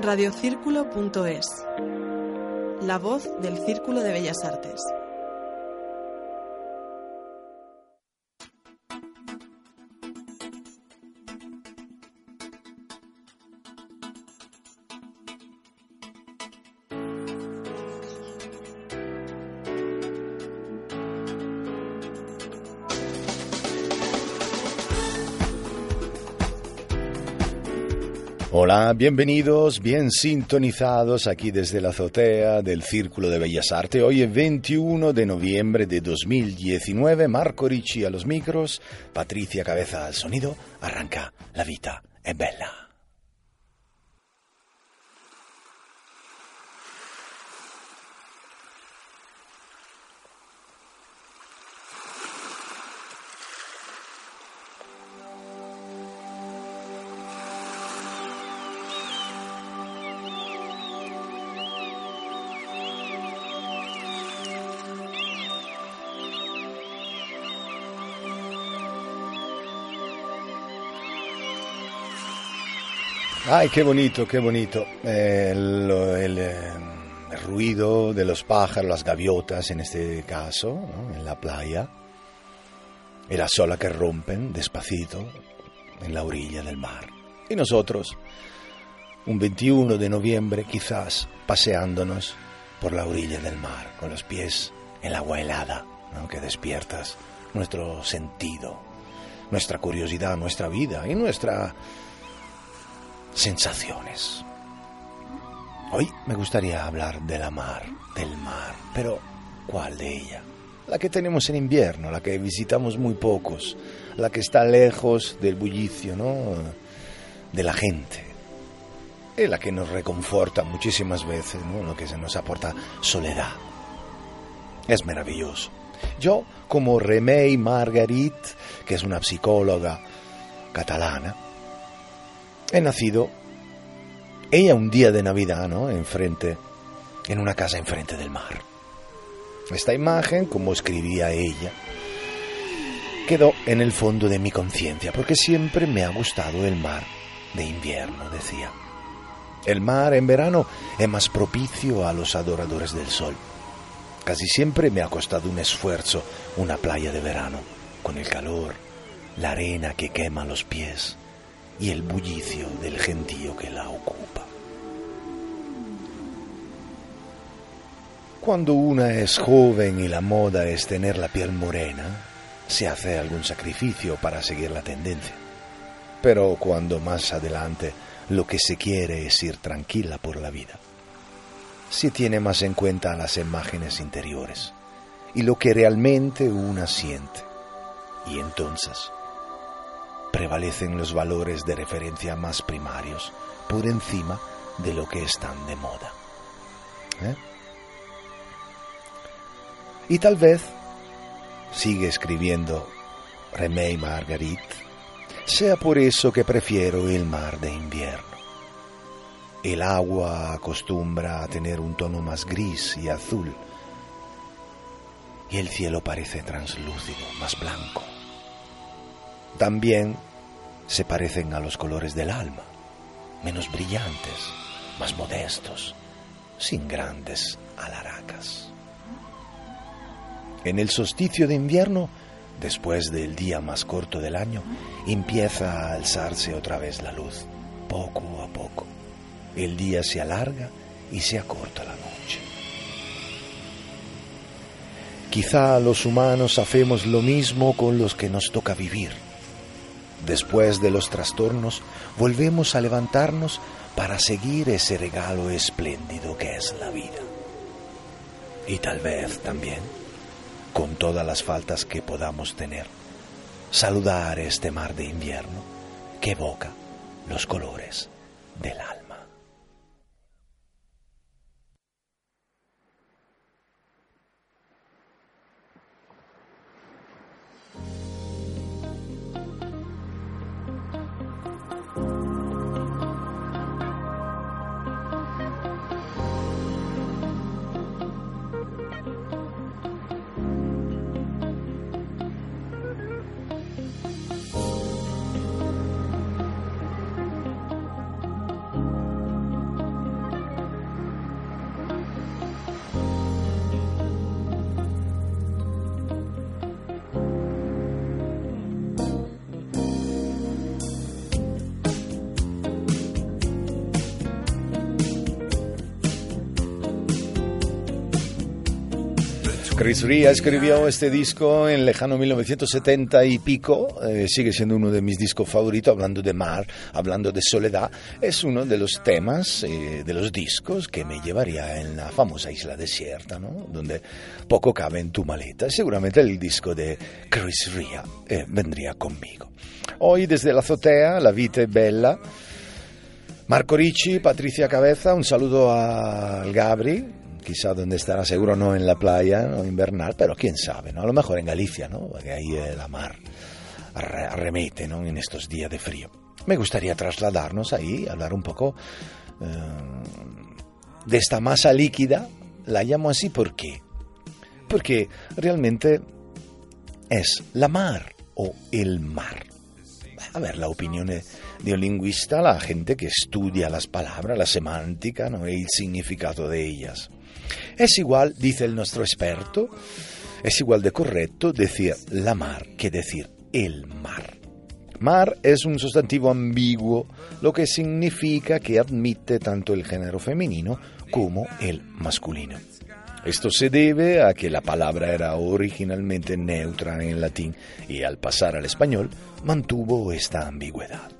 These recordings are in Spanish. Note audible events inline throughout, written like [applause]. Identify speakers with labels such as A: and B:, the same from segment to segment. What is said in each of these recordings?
A: Radiocírculo.es La voz del Círculo de Bellas Artes.
B: Hola, bienvenidos, bien sintonizados aquí desde la azotea del Círculo de Bellas Artes. Hoy es 21 de noviembre de 2019. Marco Ricci a los micros, Patricia Cabeza al sonido. Arranca, la vida es bella. Ay, qué bonito, qué bonito. Eh, el, ruido de los pájaros, las gaviotas en este caso, en la playa. Y las olas que rompen despacito en la orilla del mar. Y nosotros, un 21 de noviembre, quizás paseándonos por la orilla del mar, con los pies en la agua helada, ¿no? que despiertas nuestro sentido, nuestra curiosidad, nuestra vida y nuestra sensaciones. Hoy me gustaría hablar de la mar, del mar, pero ¿cuál de ella? La que tenemos en invierno, la que visitamos muy pocos, la que está lejos del bullicio, ¿no? De la gente. Y la que nos reconforta muchísimas veces, ¿no? Lo que se nos aporta soledad. Es maravilloso. Yo, como Remey Margarit, que es una psicóloga catalana, he nacido ella un día de Navidad, ¿no? Enfrente, en una casa enfrente del mar. Esta imagen, como escribía ella, quedó en el fondo de mi conciencia, porque siempre me ha gustado el mar de invierno, decía. El mar en verano es más propicio a los adoradores del sol. Casi siempre me ha costado un esfuerzo una playa de verano, con el calor, la arena que quema los pies y el bullicio del gentío que la ocupa. Cuando una es joven y la moda es tener la piel morena, se hace algún sacrificio para seguir la tendencia. Pero cuando más adelante lo que se quiere es ir tranquila por la vida, se tiene más en cuenta las imágenes interiores y lo que realmente una siente. Y entonces prevalecen los valores de referencia más primarios por encima de lo que están de moda. ¿Eh? Y tal vez, sigue escribiendo Remey Margarit, sea por eso que prefiero el mar de invierno. El agua acostumbra a tener un tono más gris y azul, y el cielo parece translúcido, más blanco. También se parecen a los colores del alma, menos brillantes, más modestos, sin grandes alaracas. En el solsticio de invierno, después del día más corto del año, empieza a alzarse otra vez la luz, poco a poco. El día se alarga y se acorta la noche. Quizá los humanos hacemos lo mismo con los que nos toca vivir. Después de los trastornos, volvemos a levantarnos para seguir ese regalo espléndido que es la vida. Y tal vez también, con todas las faltas que podamos tener, saludar este mar de invierno que evoca los colores del alma. Chris Ria escribió este disco en lejano 1970 y pico, eh, sigue siendo uno de mis discos favoritos, hablando de mar, hablando de soledad, es uno de los temas eh, de los discos que me llevaría en la famosa isla desierta, ¿no? donde poco cabe en tu maleta. Seguramente el disco de Chris Ria eh, vendría conmigo. Hoy desde la azotea, la vita es bella. Marco Ricci, Patricia Cabeza, un saludo al Gabri, quizá donde estará, seguro no en la playa, no invernal, pero quién sabe, ¿no? A lo mejor en Galicia, ¿no? Porque ahí la mar arremete, ¿no? En estos días de frío. Me gustaría trasladarnos ahí, hablar un poco eh, de esta masa líquida, la llamo así ¿por qué? Porque realmente es la mar o el mar. A ver, la opinión de un lingüista, la gente que estudia las palabras, la semántica ¿no? y el significado de ellas. Es igual, dice el nuestro experto, es igual de correcto decir la mar que decir el mar. Mar es un sustantivo ambiguo, lo que significa que admite tanto el género femenino como el masculino. Esto se debe a que la palabra era originalmente neutra en latín y al pasar al español mantuvo esta ambigüedad.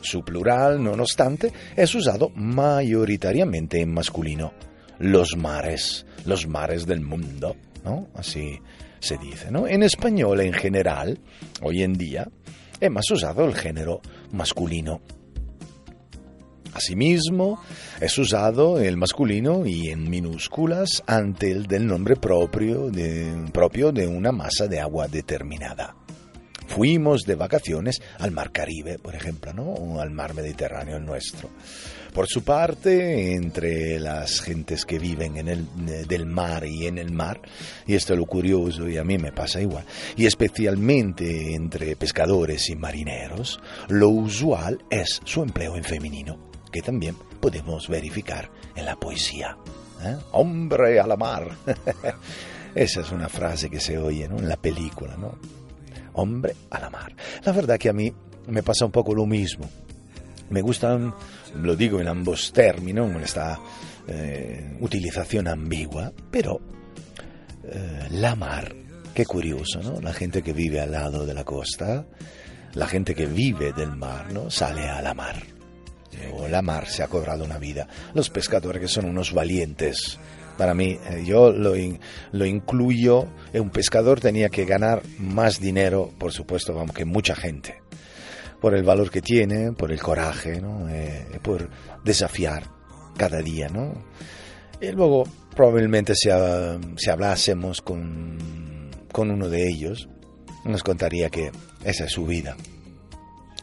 B: Su plural, no obstante, es usado mayoritariamente en masculino los mares, los mares del mundo, ¿no? Así se dice, ¿no? En español en general, hoy en día, hemos usado el género masculino. Asimismo, es usado el masculino y en minúsculas ante el del nombre propio de, propio de una masa de agua determinada. Fuimos de vacaciones al mar Caribe, por ejemplo, ¿no? o al mar Mediterráneo nuestro. Por su parte, entre las gentes que viven en el del mar y en el mar, y esto es lo curioso y a mí me pasa igual, y especialmente entre pescadores y marineros, lo usual es su empleo en femenino, que también podemos verificar en la poesía. ¿eh? Hombre a la mar. [laughs] Esa es una frase que se oye en la película, ¿no? Hombre a la mar. La verdad que a mí me pasa un poco lo mismo. Me gustan lo digo en ambos términos, en esta eh, utilización ambigua, pero eh, la mar, qué curioso, ¿no? La gente que vive al lado de la costa, la gente que vive del mar, ¿no? Sale a la mar. O la mar se ha cobrado una vida. Los pescadores que son unos valientes. Para mí, eh, yo lo, lo incluyo, un pescador tenía que ganar más dinero, por supuesto, vamos, que mucha gente por el valor que tiene, por el coraje, ¿no? Eh, por desafiar cada día, ¿no? Y luego probablemente si, si hablásemos con, con uno de ellos, nos contaría que esa es su vida.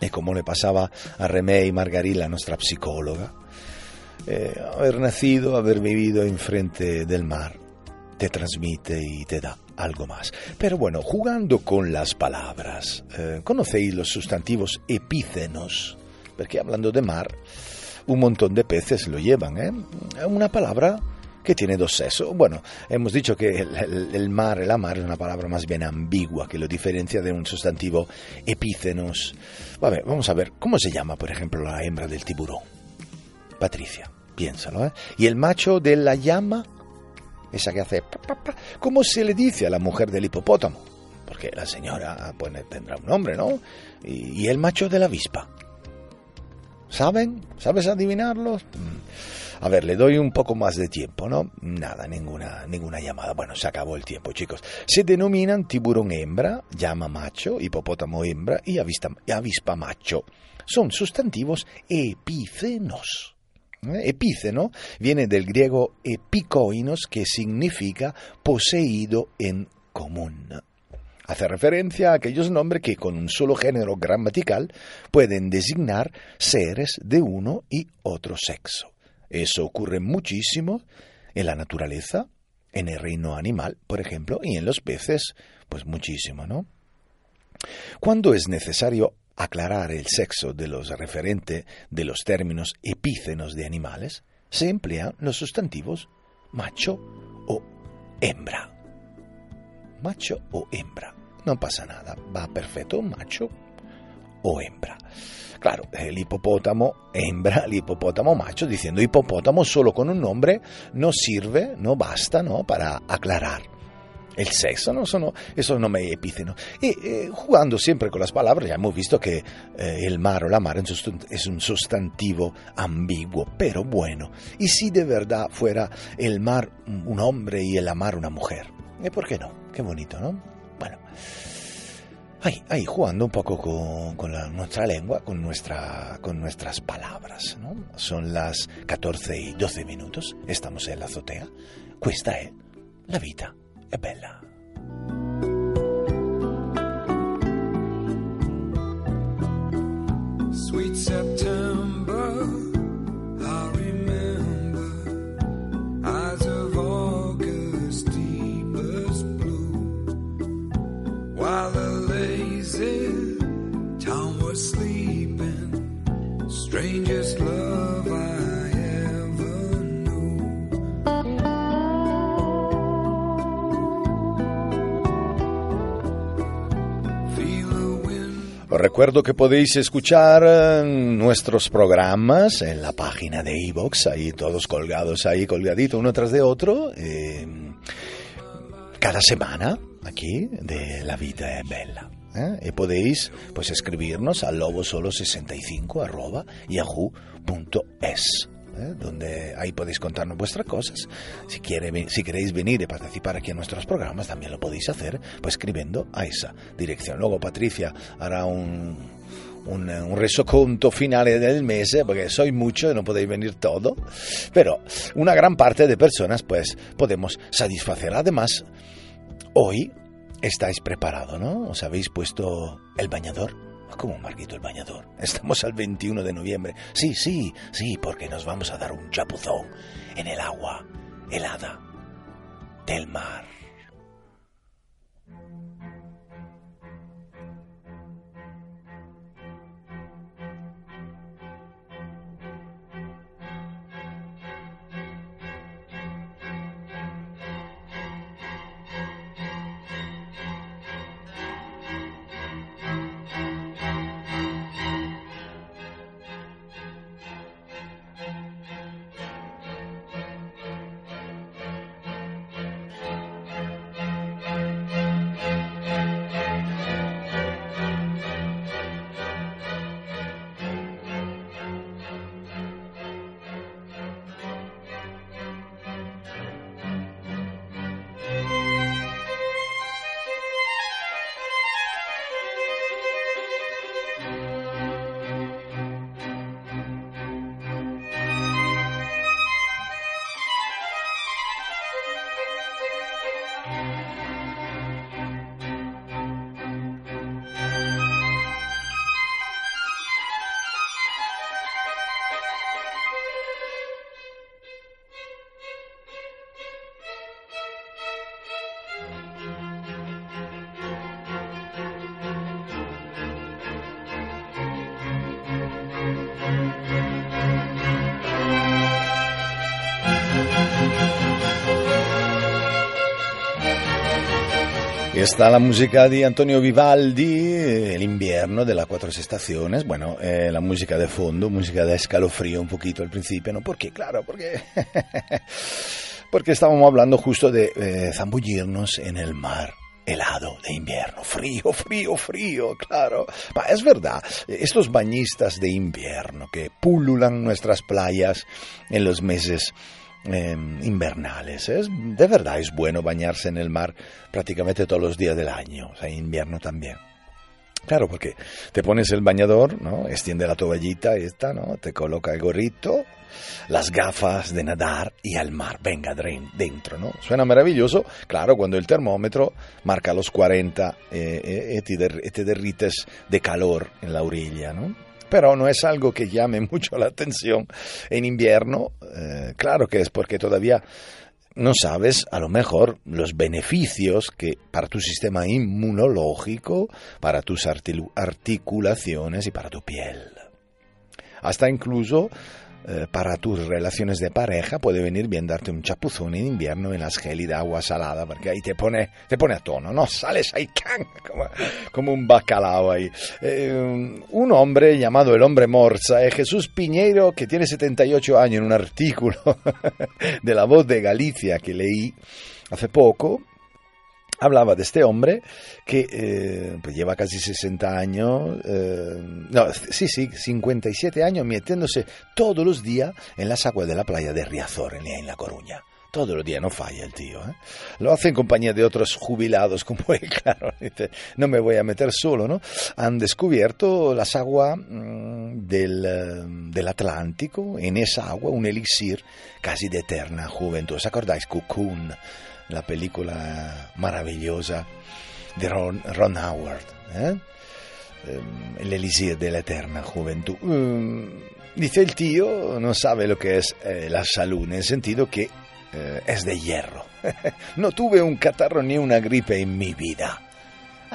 B: Y como le pasaba a Remé y Margarila, nuestra psicóloga, eh, haber nacido, haber vivido enfrente del mar, te transmite y te da algo más. Pero bueno, jugando con las palabras, eh, ¿conocéis los sustantivos epícenos? Porque hablando de mar, un montón de peces lo llevan, ¿eh? Una palabra que tiene dos sesos. Bueno, hemos dicho que el, mar, el mar es una palabra más bien ambigua que lo diferencia de un sustantivo epícenos. vamos a ver, ¿cómo se llama, por ejemplo, la hembra del tiburón? Patricia, piénsalo, ¿eh? ¿Y el macho de la llama? Esa que hace... ¿Cómo se le dice a la mujer del hipopótamo? Porque la señora pues, tendrá un nombre, ¿no? Y, el macho de la avispa. ¿Saben? ¿Sabes adivinarlos? Mm. A ver, le doy un poco más de tiempo, ¿no? Nada, ninguna, ninguna llamada. Bueno, se acabó el tiempo, chicos. Se denominan tiburón hembra, llama macho, hipopótamo hembra y avispa macho. Son sustantivos epícenos. ¿Eh? Epíceno viene del griego epikoinos, que significa poseído en común. Hace referencia a aquellos nombres que con un solo género gramatical pueden designar seres de uno y otro sexo. Eso ocurre muchísimo en la naturaleza, en el reino animal, por ejemplo, y en los peces, pues muchísimo, ¿no? Cuando es necesario aclarar el sexo de los referentes de los términos epícenos de animales, se emplean los sustantivos macho o hembra. Macho o hembra. No pasa nada, va perfecto, macho o hembra. Claro, el hipopótamo hembra, el hipopótamo macho, diciendo hipopótamo solo con un nombre no sirve, no basta, ¿no? Para aclarar el sexo, ¿no? Son esos nombres epícenos. Y eh, jugando siempre con palabras, ya hemos visto que eh, el mar o la mar es un sustantivo ambiguo, pero bueno. ¿Y si de verdad fuera el mar un hombre y el mar una mujer? ¿Y por qué no? Qué bonito, ¿no? Bueno. Ahí, ahí, jugando un poco con, nuestra lengua, con, nuestra, con nuestras palabras. ¿no? Son las 14 y 12 minutos, estamos en la azotea. Questa è la vita è bella.
C: Sweet September,
B: Os recuerdo que podéis escuchar eh, nuestros programas en la página de iVoox, ahí todos colgados, ahí colgadito uno tras de otro, eh, cada semana, aquí, de La Vida es Bella. ¿eh? Y podéis pues escribirnos a lobosolo65 arroba yahoo.es. ¿eh? donde ahí podéis contarnos vuestras cosas. Si, quiere, si queréis venir y participar aquí en nuestros programas, también lo podéis hacer pues escribiendo a esa dirección. Luego Patricia hará un, un, resoconto finale del mes, porque soy mucho y no podéis venir todo, pero una gran parte de personas pues podemos satisfacer. Además, hoy estáis preparados, ¿no? ¿Os habéis puesto el bañador? ¿Cómo Marquito el bañador? Estamos al 21 de noviembre. Sí, sí, sí, porque nos vamos a dar un chapuzón en el agua helada del mar. Está la música de Antonio Vivaldi, El invierno de las cuatro estaciones. Bueno, eh, la música de fondo, música de escalofrío un poquito al principio, ¿no? ¿Por qué? Claro, porque, [laughs] porque estábamos hablando justo de eh, zambullirnos en el mar. helado de invierno, frío, frío, frío, claro. Es verdad, estos bañistas de invierno que pululan nuestras playas en los meses eh, invernales. Es, de verdad es bueno bañarse en el mar prácticamente todos los días del año, o sea, invierno también. Claro, porque te pones el bañador, ¿no? Extiende la toallita esta, ¿no? Te coloca el gorrito, las gafas de nadar y al mar. Venga, dentro, ¿no? Suena maravilloso, claro, cuando el termómetro marca los 40 eh, eh, der- y te derrites de calor en la orilla, ¿no? Pero no es algo que llame [laughs] mucho la atención en invierno. eh, claro que es porque todavía no sabes a lo mejor los beneficios que para tu sistema inmunológico, para tus articulaciones y para tu piel. Hasta incluso eh, para tus relaciones de pareja puede venir bien darte un chapuzón en invierno en las gélida agua salada, porque ahí te pone, te pone a tono, ¿no? Sales ahí ¡can! como, un bacalao ahí. Eh, un hombre llamado el hombre morsa, eh, Jesús Piñeiro, que tiene 78 años, en un artículo [laughs] de La Voz de Galicia que leí hace poco, hablaba de este hombre que eh, pues lleva casi 60 años, eh, no, sí, sí, 57 años metiéndose todos los días en las aguas de la playa de Riazor, en, La Coruña. Todos los días, no falla el tío. ¿eh? Lo hace en compañía de otros jubilados como [laughs] él, claro. dice, no me voy a meter solo, ¿no? Han descubierto las aguas mm, del, eh, del Atlántico, en esa agua, un elixir casi de eterna juventud. ¿Os acordáis? Cocoon, la película maravillosa de Ron, Ron Howard, ¿eh? Em, el elixir de la eterna juventud. Mm, dice el tío, no sabe lo que es eh, la salud, en el sentido que eh, es de hierro. [laughs] no tuve un catarro ni una gripe en mi vida.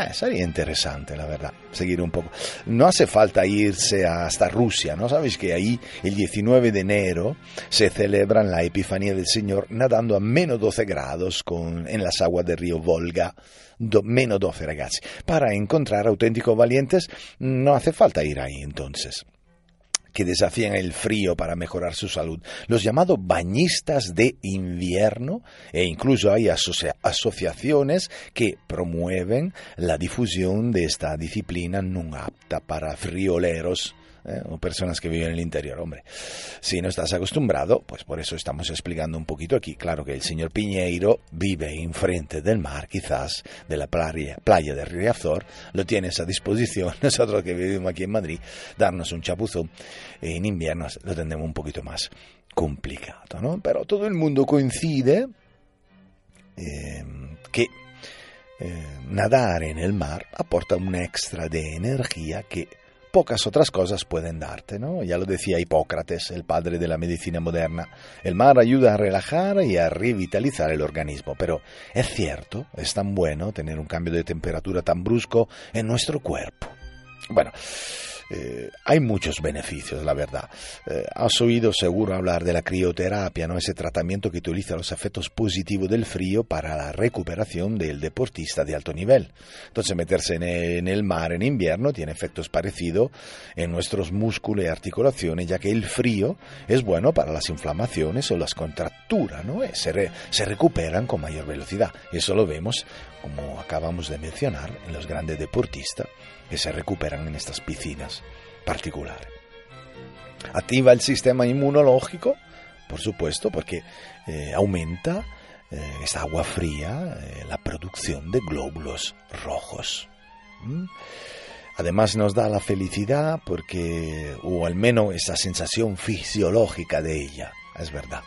B: Ah, sería interesante, la verdad, seguir un poco. No hace falta irse hasta Rusia, ¿no? Sabéis que ahí el 19 de enero se celebra la Epifanía del Señor nadando a menos 12 grados con, en las aguas del río Volga. Menos 12, ragazzi. Para encontrar auténticos valientes no hace falta ir ahí entonces que desafían el frío para mejorar su salud, los llamados bañistas de invierno, e incluso hay asocia asociaciones que promueven la difusión de esta disciplina no apta para frioleros. ¿Eh? o personas que viven en el interior, hombre. Si no estás acostumbrado, pues por eso estamos explicando un poquito aquí. Claro que el señor Piñeiro vive enfrente del mar, quizás, de la playa, playa de Riazor, lo tienes a disposición. [laughs] Nosotros que vivimos aquí en Madrid, darnos un chapuzón en invierno lo tendremos un poquito más complicado, ¿no? Pero todo el mundo coincide eh, que eh, nadar en el mar aporta un extra de energía que pocas otras cosas pueden darte, ¿no? Ya lo decía Hipócrates, el padre de la medicina moderna. El mar ayuda a relajar y a revitalizar el organismo, pero es cierto, es tan bueno tener un cambio de temperatura tan brusco en nuestro cuerpo. Bueno, eh, hay muchos beneficios, la verdad. Eh, has oído seguro hablar de la crioterapia, ¿no? Ese tratamiento que utiliza los efectos positivos del frío para la recuperación del deportista de alto nivel. Entonces, meterse en el, en el mar en invierno tiene efectos parecidos en nuestros músculos y articulaciones, ya que el frío es bueno para las inflamaciones o las contracturas, ¿no? Eh, Se, re, se recuperan con mayor velocidad. Eso lo vemos, como acabamos de mencionar, en los grandes deportistas que se recuperan en estas piscinas particulares. Activa el sistema inmunológico, por supuesto, porque eh, aumenta eh, esta agua fría eh, la producción de glóbulos rojos. ¿Mm? Además nos da la felicidad porque, o al menos esa sensación fisiológica de ella, es verdad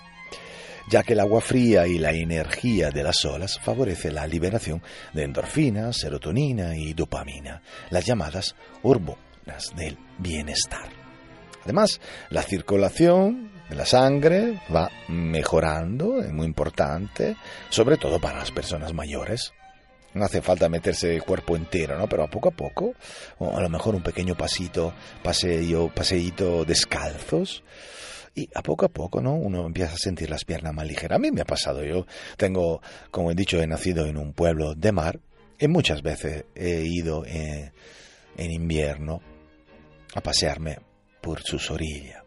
B: ya que el agua fría y la energía de las olas favorece la liberación de endorfinas, serotonina y dopamina, las llamadas hormonas del bienestar. Además, la circulación de la sangre va mejorando, es muy importante, sobre todo para las personas mayores. No hace falta meterse el cuerpo entero, ¿no? Pero poco a poco, o a lo mejor un pequeño pasito, paseo, paseíto descalzos, y a poco a poco, ¿no? Uno empieza a sentir las piernas más ligeras. A mí me ha pasado. Yo tengo, como he dicho, he nacido en un pueblo de mar y muchas veces he ido en, en invierno a pasearme por sus orillas.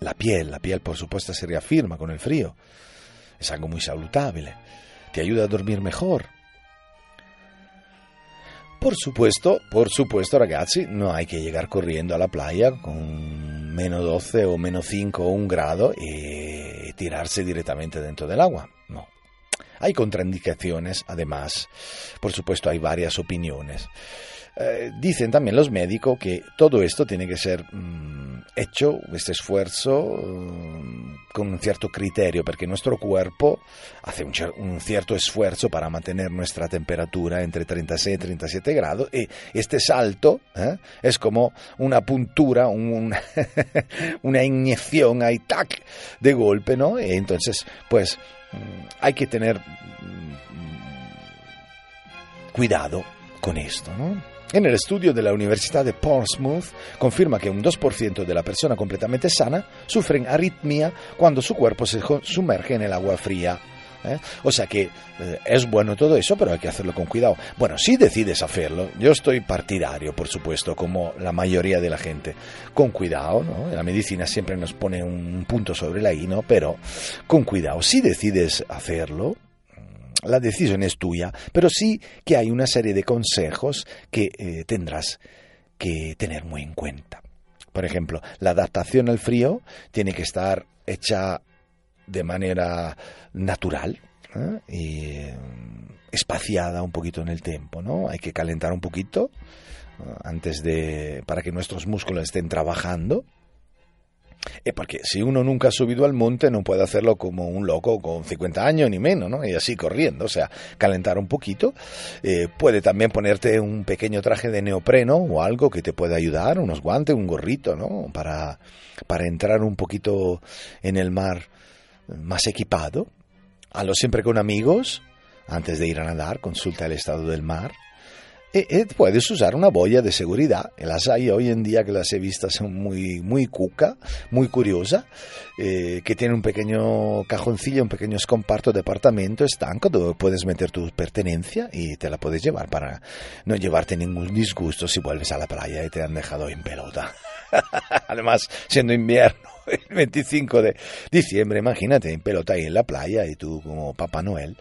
B: La piel, la piel por supuesto se reafirma con el frío. Es algo muy saludable. Te ayuda a dormir mejor. Por supuesto, por supuesto ragazzi, no hay que llegar corriendo a la playa con menos 12 o menos 5 o un grado y tirarse directamente dentro del agua. No. Hay contraindicaciones, además. Por supuesto, hay varias opiniones. Eh, dicen también los médicos que todo esto tiene que ser mm, hecho, este esfuerzo, mm, con un cierto criterio, porque nuestro cuerpo hace un, un cierto esfuerzo para mantener nuestra temperatura entre 36 y 37 grados, y este salto ¿eh? es como una puntura, un- [laughs] una inyección ahí, tac, de golpe, ¿no? Entonces, pues, mm, hay que tener cuidado con esto, ¿no? En el estudio de la Universidad de Portsmouth confirma que un 2% de la persona completamente sana sufren arritmia cuando su cuerpo se sumerge en el agua fría. ¿eh? O sea que eh, es bueno todo eso, pero hay que hacerlo con cuidado. Bueno, si decides hacerlo, yo estoy partidario, por supuesto, como la mayoría de la gente, con cuidado, ¿no? La medicina siempre nos pone un punto sobre la I. Pero con cuidado. Si decides hacerlo, la decisión es tuya, pero sí que hay una serie de consejos que eh, tendrás que tener muy en cuenta. Por ejemplo, la adaptación al frío tiene que estar hecha de manera natural ¿eh? y eh, espaciada un poquito en el tiempo, ¿no? Hay que calentar un poquito antes de para que nuestros músculos estén trabajando. Eh, porque si uno nunca ha subido al monte no puede hacerlo como un loco con 50 años ni menos, ¿no? Y así corriendo, o sea, calentar un poquito. Eh, puede también ponerte un pequeño traje de neopreno o algo que te pueda ayudar, unos guantes, un gorrito, ¿no? Para, para entrar un poquito en el mar más equipado. Hazlo siempre con amigos. Antes de ir a nadar, consulta el estado del mar. E, e puedes usar una boya de seguridad. Las hay hoy en día que las he visto son muy, muy cuca, muy curiosa, eh, que tiene un pequeño cajoncillo, un pequeño comparto de apartamento estanco donde puedes meter tu pertenencia y te la puedes llevar para no llevarte ningún disgusto si vuelves a la playa y te han dejado en pelota. [laughs] Además, siendo invierno, [laughs] el 25 de diciembre, imagínate en pelota ahí en la playa y tú como Papá Noel.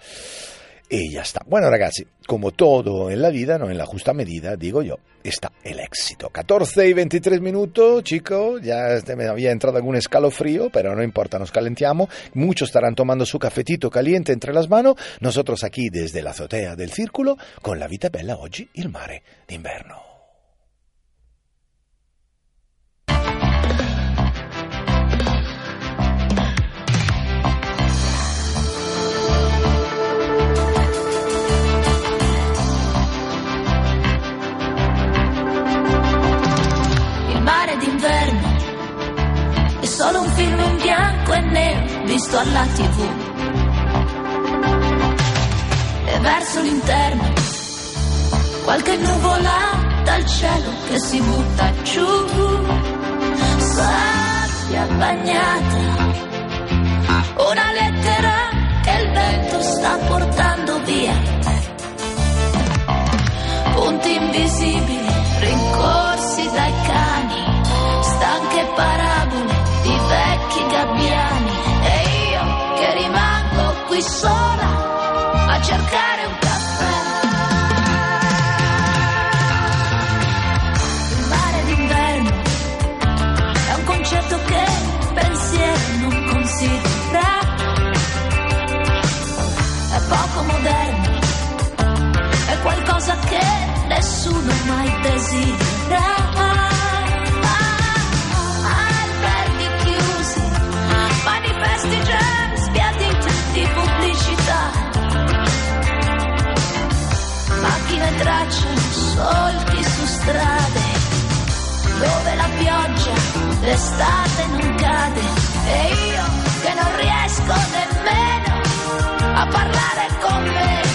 B: Y ya está. Bueno, ragazzi, como todo en la vida, no en la justa medida, digo yo, está el éxito. 14 y 23 minutos, chicos, ya este me había entrado algún escalofrío, pero no importa, nos calentiamo. Muchos estarán tomando su cafetito caliente entre las manos. Nosotros aquí desde la azotea del círculo, con la vita bella oggi, il mare d'inverno.
D: Solo un film in bianco e nero visto alla tv. E verso l'interno qualche nuvola dal cielo che si butta giù. Sabbia bagnata, una lettera che il vento sta portando via punti invisibili rincorsi dai che nessuno mai desidera. Alberghi chiusi, manifesti già sbiaditi di pubblicità. Macchine tracciano solchi su strade dove la pioggia d'estate non cade. E io che non riesco nemmeno a parlare con me.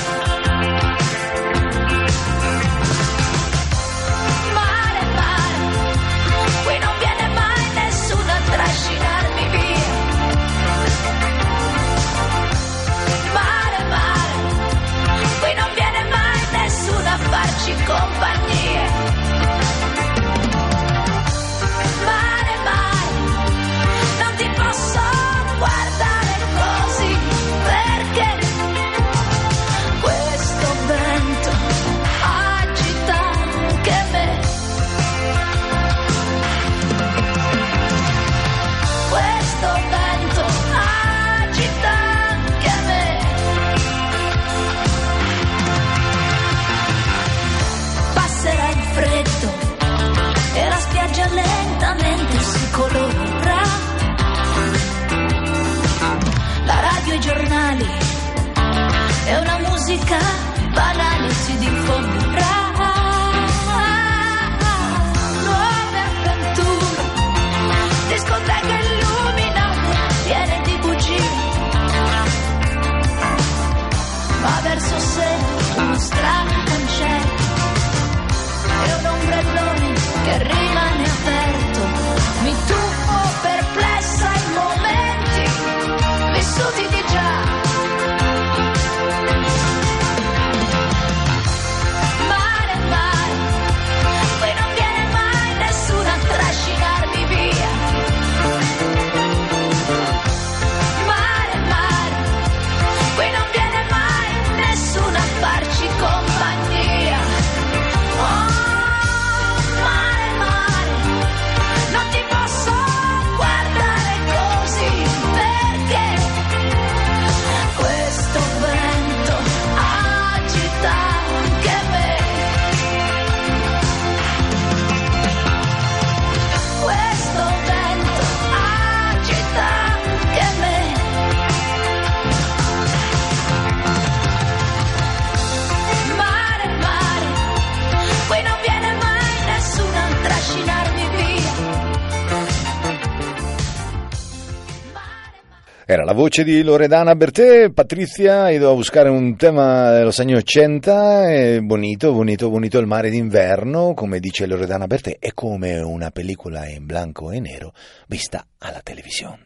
B: La voce di Loredana Bertè, Patrizia, ido a buscare un tema de los años 80, eh, bonito, bonito, bonito il mare d'inverno, come dice Loredana Bertè, è come una pellicola in blanco e nero vista alla televisione.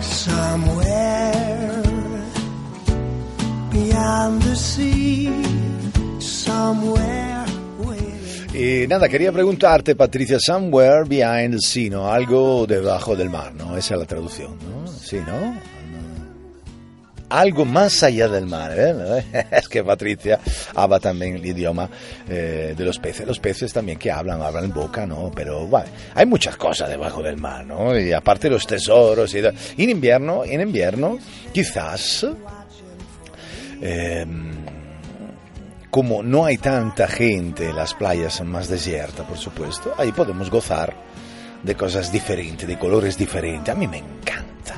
E: Somewhere beyond the sea, somewhere
B: Y nada, quería preguntarte, Patricia, Somewhere Behind the Sea, ¿no? Algo debajo del mar, ¿no? Esa es la traducción, ¿no? Sí, ¿no? Algo más allá del mar, ¿eh? [laughs] Es que Patricia habla también el idioma eh, de los peces. Los peces también que hablan, hablan en boca, ¿no? Pero, vale, hay muchas cosas debajo del mar, ¿no? Y aparte los tesoros y... En invierno, en invierno, quizás... em, como no hay tanta gente, las playas son más desiertas, por supuesto, ahí podemos gozar de cosas diferentes, de colores diferentes. A mí me encanta.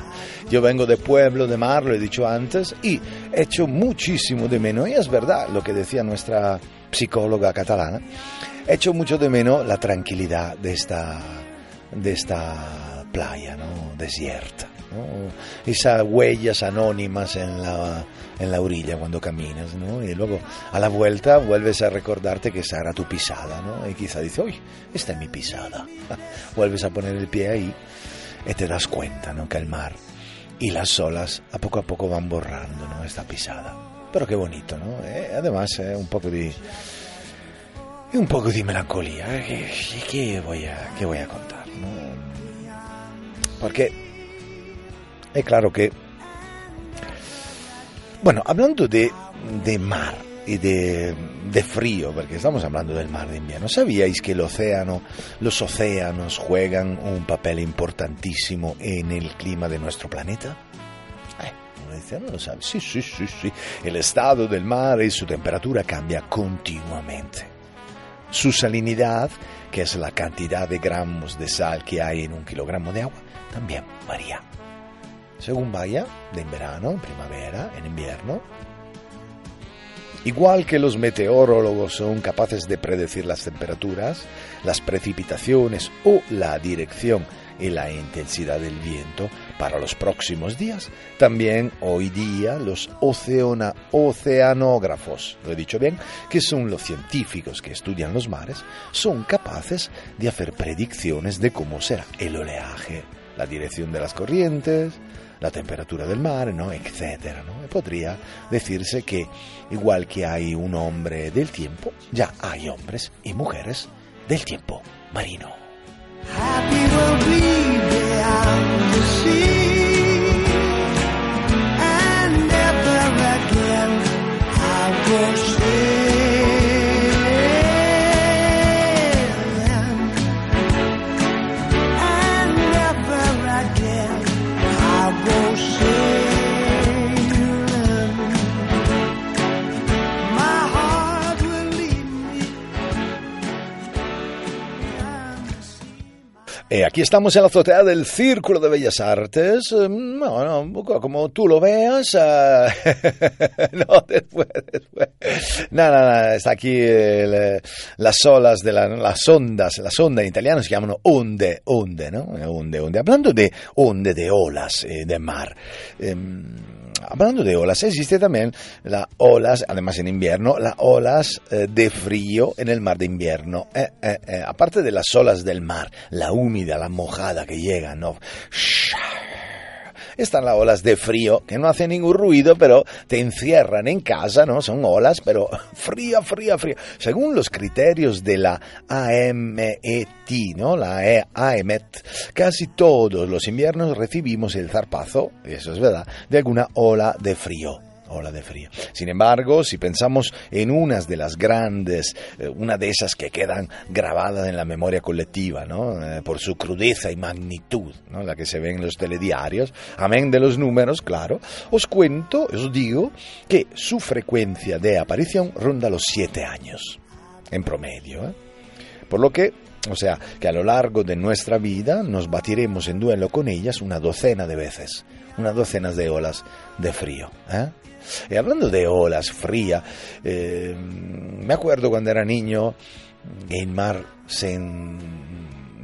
B: Yo vengo de pueblo, de mar, lo he dicho antes, y echo muchísimo de menos, y es verdad lo que decía nuestra psicóloga catalana, echo mucho de menos la tranquilidad de esta, de esta playa, ¿no? Desierta. ¿No? Esas huellas anónimas en la, en la orilla cuando caminas, ¿no? Y luego a la vuelta vuelves a recordarte que esa era tu pisada, ¿no? Y quizá dices, uy, esta es mi pisada. [laughs] vuelves a poner el pie ahí y te das cuenta, ¿no? Que el mar y las olas a poco a poco van borrando, ¿no? Esta pisada. Pero qué bonito, ¿no? Eh, además, eh, un poco de... Un poco de melancolía. eh, ¿Qué, qué voy, a, qué voy a contar? ¿no? Porque es claro que, bueno, hablando de, de mar y de, de frío, porque estamos hablando del mar de invierno, ¿sabíais que el océano, los océanos juegan un papel importantísimo en el clima de nuestro planeta? Eh, no lo sabe. Sí, sí, sí, sí. El estado del mar y su temperatura cambia continuamente. Su salinidad, que es la cantidad de gramos de sal que hay en un kilogramo de agua, también varía. Según vaya, en verano, en primavera, en invierno. Igual que los meteorólogos son capaces de predecir las temperaturas, las precipitaciones o la dirección y la intensidad del viento para los próximos días, también hoy día los oceanógrafos, lo he dicho bien, que son los científicos que estudian los mares, son capaces de hacer predicciones de cómo será el oleaje, la dirección de las corrientes, la temperatura del mar, ¿no? etcétera, ¿no? Podría decirse que igual que hay un hombre del tiempo, ya hay hombres y mujeres del tiempo marino. Estamos en la azotea del Círculo de Bellas Artes. Eh, No, no, un poco como tú lo veas. eh, [laughs] no, después, después. No, no, no, está aquí el, eh, las olas de la, las ondas, las ondas en italiano se llaman onde, onde, ¿no? Onde, onde. Hablando de onde, de olas, de mar. em, Hablando de olas, existe también las olas, además en invierno, las olas eh, de frío en el mar de invierno. Eh, eh, aparte de las olas del mar, la húmeda, la mojada que llega, ¿no? Están las olas de frío, que no hacen ningún ruido, pero te encierran en casa, ¿no? Son olas, pero [laughs] fría, fría, fría. Según los criterios de la AMET, ¿no? La E- AEMET, casi todos los inviernos recibimos el zarpazo, eso es verdad, de alguna ola de frío ola de frío. Sin embargo, si pensamos en unas de las grandes, eh, una de esas que quedan grabadas en la memoria colectiva, ¿no? Eh, por su crudeza y magnitud, ¿no? la que se ve en los telediarios, amén de los números, claro, os cuento, os digo, que su frecuencia de aparición ronda los siete años, en promedio. ¿eh? Por lo que, o sea, que a lo largo de nuestra vida nos batiremos en duelo con ellas una docena de veces, unas docenas de olas de frío. ¿eh? Y hablando de olas frías, eh, me acuerdo cuando era niño que el mar se en-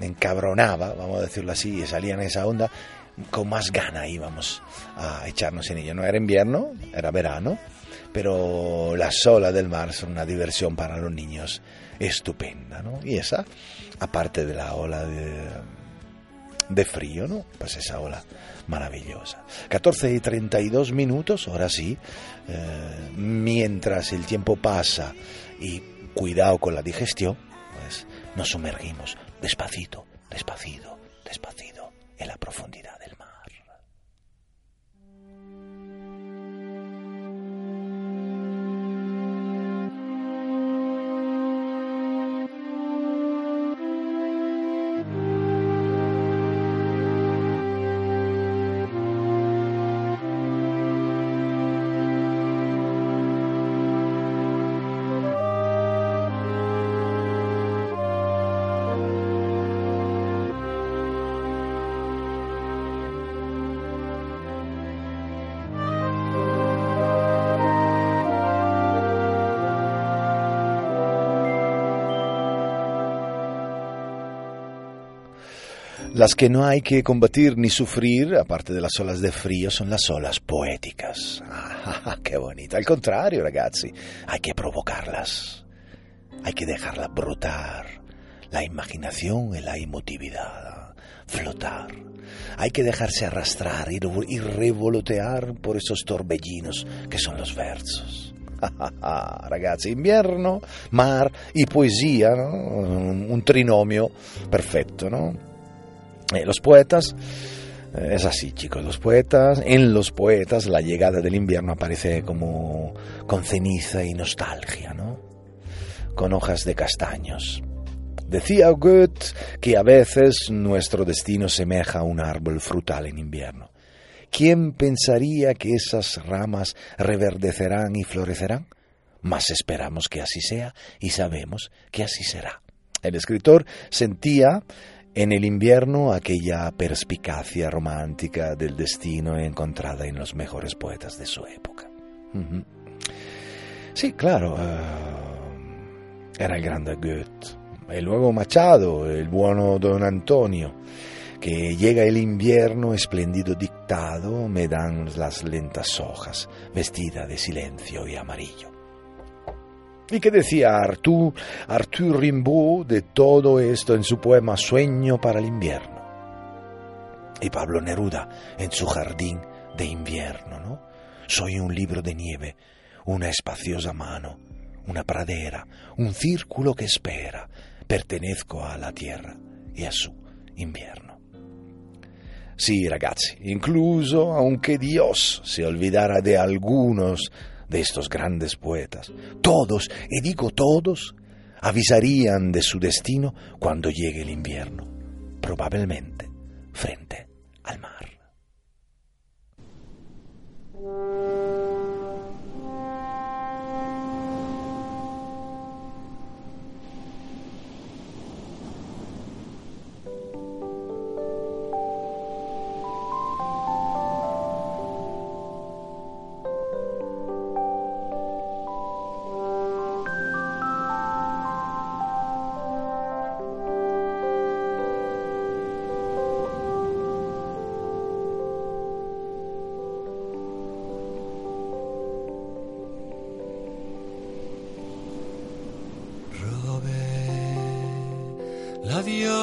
B: encabronaba, vamos a decirlo así, y salía en esa onda, con más gana íbamos a echarnos en ella. No era invierno, era verano, pero las olas del mar son una diversión para los niños estupenda, ¿no? Y esa, aparte de la ola de, de frío, ¿no? Pues esa ola maravillosa. 14 y 32 minutos, ahora sí, eh, mientras el tiempo pasa y cuidado con la digestión, pues nos sumergimos despacito, despacito, despacito en la profundidad Las que no hay que combatir ni sufrir, aparte de las olas de frío, son las olas poéticas. Ah, [laughs] ¡Qué bonito! Al contrario, ragazzi, hay que provocarlas. Hay que dejarlas brotar. La imaginación y la emotividad. Flotar. Hay que dejarse arrastrar y revo- y revolotear por esos torbellinos que son los versos. [laughs] Ragazzi, invierno, mar y poesía, ¿no? un trinomio perfecto, ¿no? Eh, los poetas, eh, es así chicos, los poetas, en los poetas la llegada del invierno aparece como con ceniza y nostalgia, ¿no? Con hojas de castaños. Decía Goethe que a veces nuestro destino semeja a un árbol frutal en invierno. ¿Quién pensaría que esas ramas reverdecerán y florecerán? Mas esperamos que así sea y sabemos que así será. El escritor sentía en el invierno aquella perspicacia romántica del destino encontrada en los mejores poetas de su época. Sí, claro, eh, era el grande Goethe. Y luego Machado, el bueno don Antonio, que llega el invierno, espléndido dictado, me dan las lentas hojas, vestida de silencio y amarillo. ¿Y qué decía Arthur, Arthur Rimbaud de todo esto en su poema Sueño para el invierno? Y Pablo Neruda en su Jardín de invierno, ¿no? Soy un libro de nieve, una espaciosa mano, una pradera, un círculo que espera. Pertenezco a la tierra y a su invierno. Sí, ragazzi, incluso aunque Dios se olvidara de algunos de estos grandes poetas, todos, y digo todos, avisarían de su destino cuando llegue el invierno, probablemente frente al mar.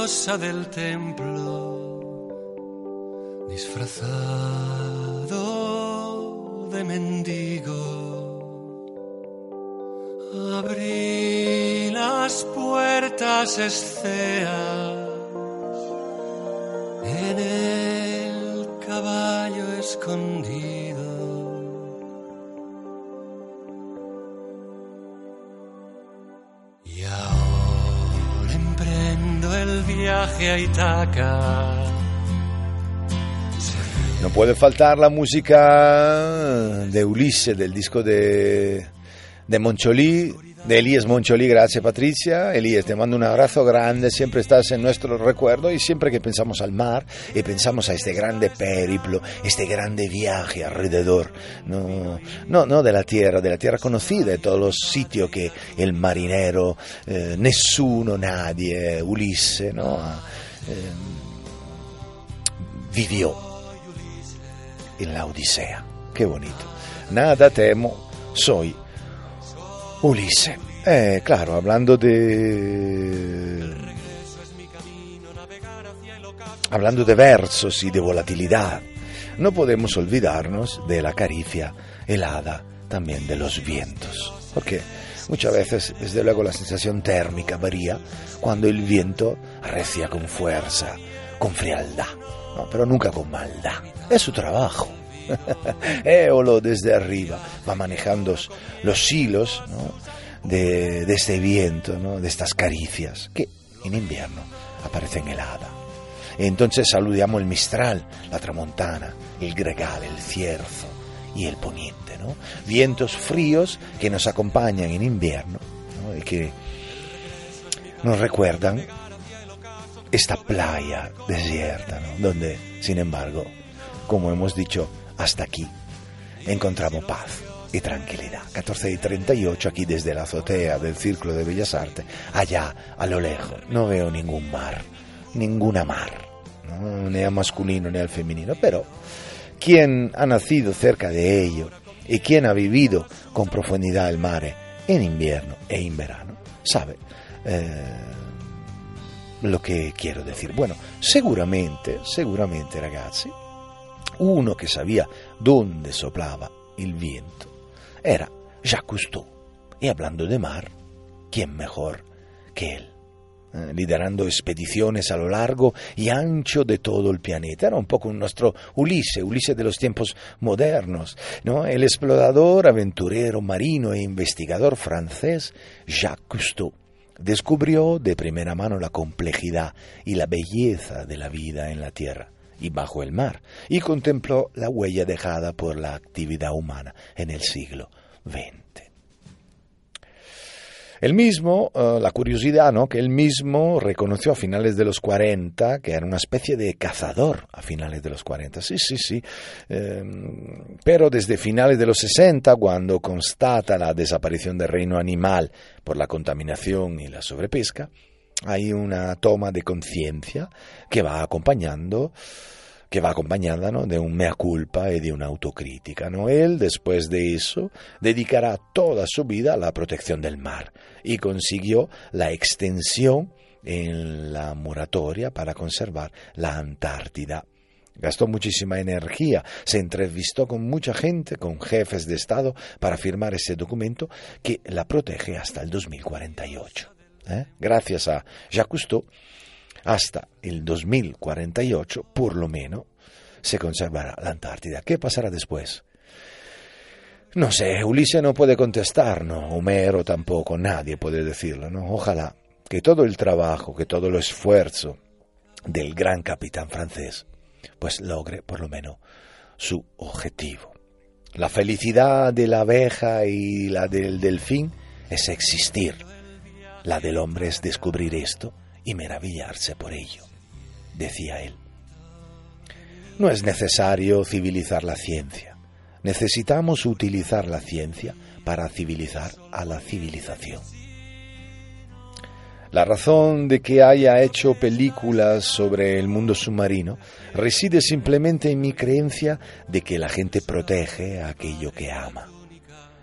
C: Del templo, disfrazado de mendigo. Abrí las puertas
B: No puede faltar la música de Ulises, del disco de, de Moncholí, de Elías Moncholí. Gracias, Patricia. Elías, te mando un abrazo grande. Siempre estás en nuestro recuerdo y siempre que pensamos al mar y pensamos a este grande periplo, este grande viaje alrededor, no, no, no de la tierra, de la tierra conocida, de todos los sitios que el marinero, eh, nessuno, nadie, Ulisse, ¿no? Eh, vivió en la Odisea. Qué bonito. Nada temo, soy Ulisse. Eh, claro, hablando de... Hablando de versos y de volatilidad, no podemos olvidarnos de la caricia helada también de los vientos. Porque muchas veces, desde luego, la sensación térmica varía cuando el viento arrecia con fuerza, con frialdad, ¿no? pero nunca con maldad. Es su trabajo. [laughs] Éolo desde arriba va manejando los hilos de, de, este viento, de estas caricias, que en invierno aparecen helada. Entonces saludamos el mistral, la tramontana, el gregal, el cierzo y el poniente, ¿no? vientos fríos que nos acompañan en invierno ¿no? y que nos recuerdan esta playa desierta, ¿no? donde, sin embargo, como hemos dicho, hasta aquí encontramos paz y tranquilidad. 14 y 38 aquí desde la azotea del Círculo de Bellas Artes, allá a lo lejos, no veo ningún mar, ninguna mar, ¿no? ni al masculino ni al femenino, pero quien ha nacido cerca de ello y quien ha vivido con profundidad el mar en invierno e en verano, sabe eh, lo que quiero decir. Bueno, seguramente, seguramente ragazzi, uno que sabía dónde soplaba el viento era Jacques Cousteau. Y hablando de mar, ¿quién mejor que él? Eh, liderando expediciones a lo largo y ancho de todo el planeta. Era un poco nuestro Ulisse, Ulisse de los tiempos modernos, ¿no? El explorador, aventurero, marino e investigador francés Jacques Cousteau descubrió de primera mano la complejidad y la belleza de la vida en la Tierra y bajo el mar, y contempló la huella dejada por la actividad humana en el siglo XX. El mismo, uh, la curiosidad, ¿no? Que él mismo reconoció a finales de los 40 que era una especie de cazador a finales de los 40. Sí, sí, sí. Eh, pero desde finales de los 60, cuando constata la desaparición del reino animal por la contaminación y la sobrepesca, hay una toma de conciencia que va acompañando que va acompañada de un mea culpa y de una autocrítica. ¿no? Él, después de eso, dedicará toda su vida a la protección del mar y consiguió la extensión en la moratoria para conservar la Antártida. Gastó muchísima energía, se entrevistó con mucha gente, con jefes de Estado, para firmar ese documento que la protege hasta el 2048. ¿Eh? Gracias a Jacques Cousteau, hasta el 2048, por lo menos, se conservará la Antártida. ¿Qué pasará después? No sé, Ulises no puede contestar, no, Homero tampoco, nadie puede decirlo, ¿no? Ojalá que todo el trabajo, que todo el esfuerzo del gran capitán francés, pues logre por lo menos su objetivo. La felicidad de la abeja y la del delfín es existir. La del hombre es descubrir esto y maravillarse por ello, decía él. No es necesario civilizar la ciencia. Necesitamos utilizar la ciencia para civilizar a la civilización. La razón de que haya hecho películas sobre el mundo submarino reside simplemente en mi creencia de que la gente protege aquello que ama,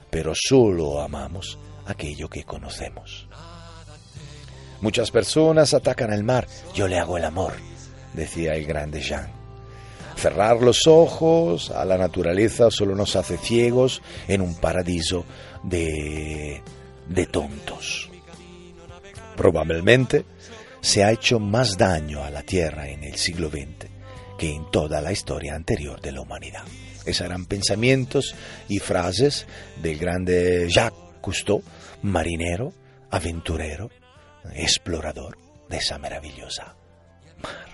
B: pero solo amamos aquello que conocemos. Muchas personas atacan al mar, yo le hago el amor, decía el grande Jean. Cerrar los ojos a la naturaleza solo nos hace ciegos en un paradiso de, de tontos. Probablemente se ha hecho más daño a la Tierra en el siglo XX que en toda la historia anterior de la humanidad. Esos eran pensamientos y frases del grande Jacques Cousteau, marinero, aventurero, explorador de esa maravillosa mar.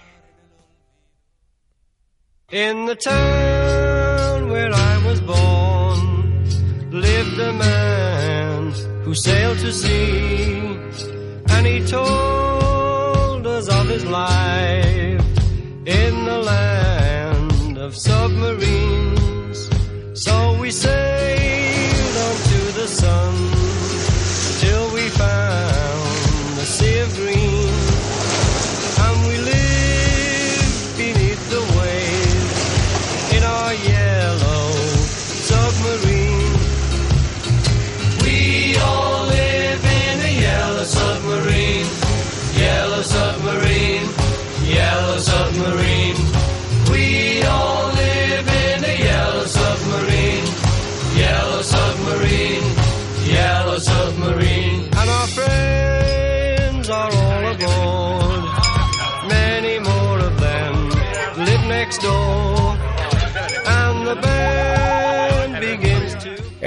C: In the town where I was born lived a man who sailed to sea, and he told us of his life in the land of submarines.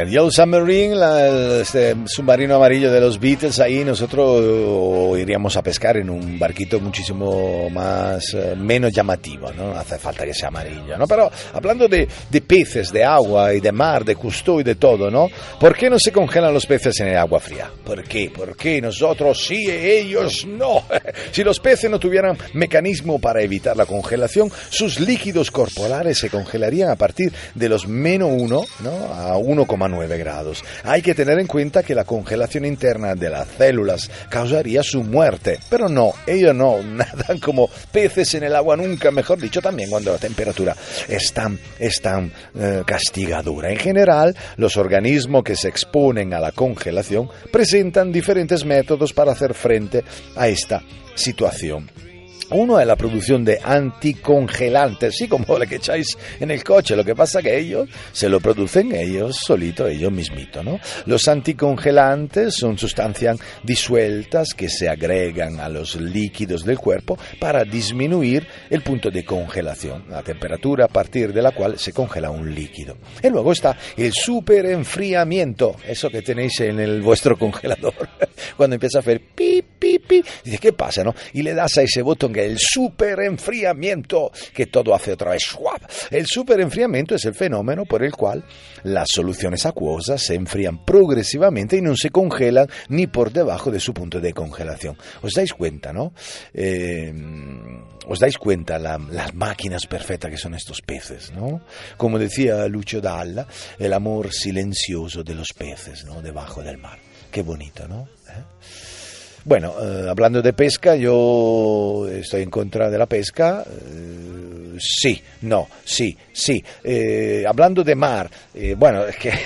B: El Yellow Submarine, la- el este submarino amarillo de los Beatles, ahí nosotros iríamos a pescar en un barquito muchísimo más, eh, menos llamativo, ¿no? Hace falta que sea amarillo, ¿no? Pero hablando de, de peces, de agua y de mar, de Cousteau y de todo, ¿no? ¿Por qué no se congelan los peces en el agua fría? ¿Por qué? ¿Por qué nosotros sí, ellos no? [laughs] si los peces no tuvieran mecanismo para evitar la congelación, sus líquidos corporales se congelarían a partir de los menos 1 ¿no? a 1,9 grados. Hay que tener en cuenta que la congelación interna de las células causaría su muerte, pero no, ellos no [laughs] nadan como peces en el agua nunca, mejor dicho, también cuando la temperatura es tan, es tan eh, castigadora. En general, los organismos que se exponen a la congelación presentan diferentes métodos para hacer frente a esta situación. Uno es la producción de anticongelantes, sí, como la que echáis en el coche. Lo que pasa que ellos se lo producen ellos solitos, ellos mismitos, ¿no? Los anticongelantes son sustancias disueltas que se agregan a los líquidos del cuerpo para disminuir el punto de congelación, la temperatura a partir de la cual se congela un líquido. Y luego está el superenfriamiento, eso que tenéis en el vuestro [laughs] congelador. Cuando empieza a hacer pi, pi, pi, dices, ¿qué pasa, no? Y le das a ese botón que el superenfriamiento, que todo hace otra vez ¡schwab! El superenfriamiento es el fenómeno por el cual las soluciones acuosas se enfrían progresivamente y no se congelan ni por debajo de su punto de congelación. ¿Os dais cuenta, no? Eh, os dais cuenta la- las máquinas perfectas que son estos peces, ¿no? Como decía Lucio Dalla, el amor silencioso de los peces, ¿no? Debajo del mar. Qué bonito, ¿no? ¿Eh? Bueno, eh, hablando de pesca, yo estoy en contra de la pesca. eh, sí, no, sí, sí. Eh, hablando de mar, eh, bueno, es que. [laughs]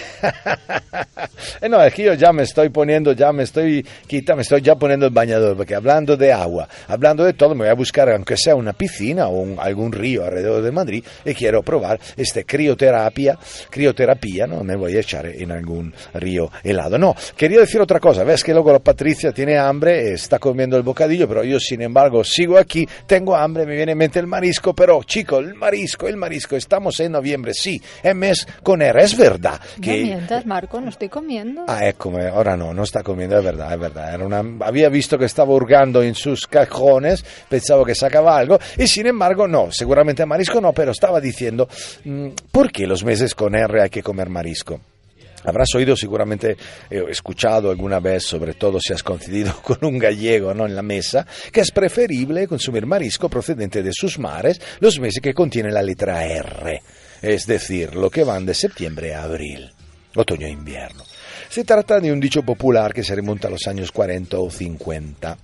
B: Eh, no, es que yo ya me estoy poniendo, ya me estoy quitando, me estoy ya poniendo el bañador, porque hablando de agua, hablando de todo, me voy a buscar, aunque sea una piscina o un- algún río alrededor de Madrid, y quiero probar este crioterapia, crioterapia, no me voy a echar en algún río helado. No, quería decir otra cosa, ves que luego la Patricia tiene hambre, está comiendo el bocadillo, pero yo sin embargo sigo aquí, tengo hambre, me viene en mente el marisco, pero chico, el marisco, el marisco, estamos en noviembre, sí, es mes con R, es verdad
F: No
B: que...
F: mientas, Marco, no estoy comiendo.
B: Ah, eccomi, ora no, no está comiendo, es verdad, es verdad. Era una, había visto que estaba hurgando en sus cajones, pensaba que sacaba algo, y sin embargo, no, seguramente marisco no, pero estaba diciendo, mm, ¿por qué los meses con R hay que comer marisco? Habrás oído seguramente, eh, escuchado alguna vez, sobre todo si has coincidido [laughs] con un gallego ¿no? en la mesa, que es preferible consumir marisco procedente de sus mares los meses que contienen la letra R, es decir, lo que van de septiembre a abril, otoño e invierno. Se trata de un dicho popular que se remonta a los años 40 o 50.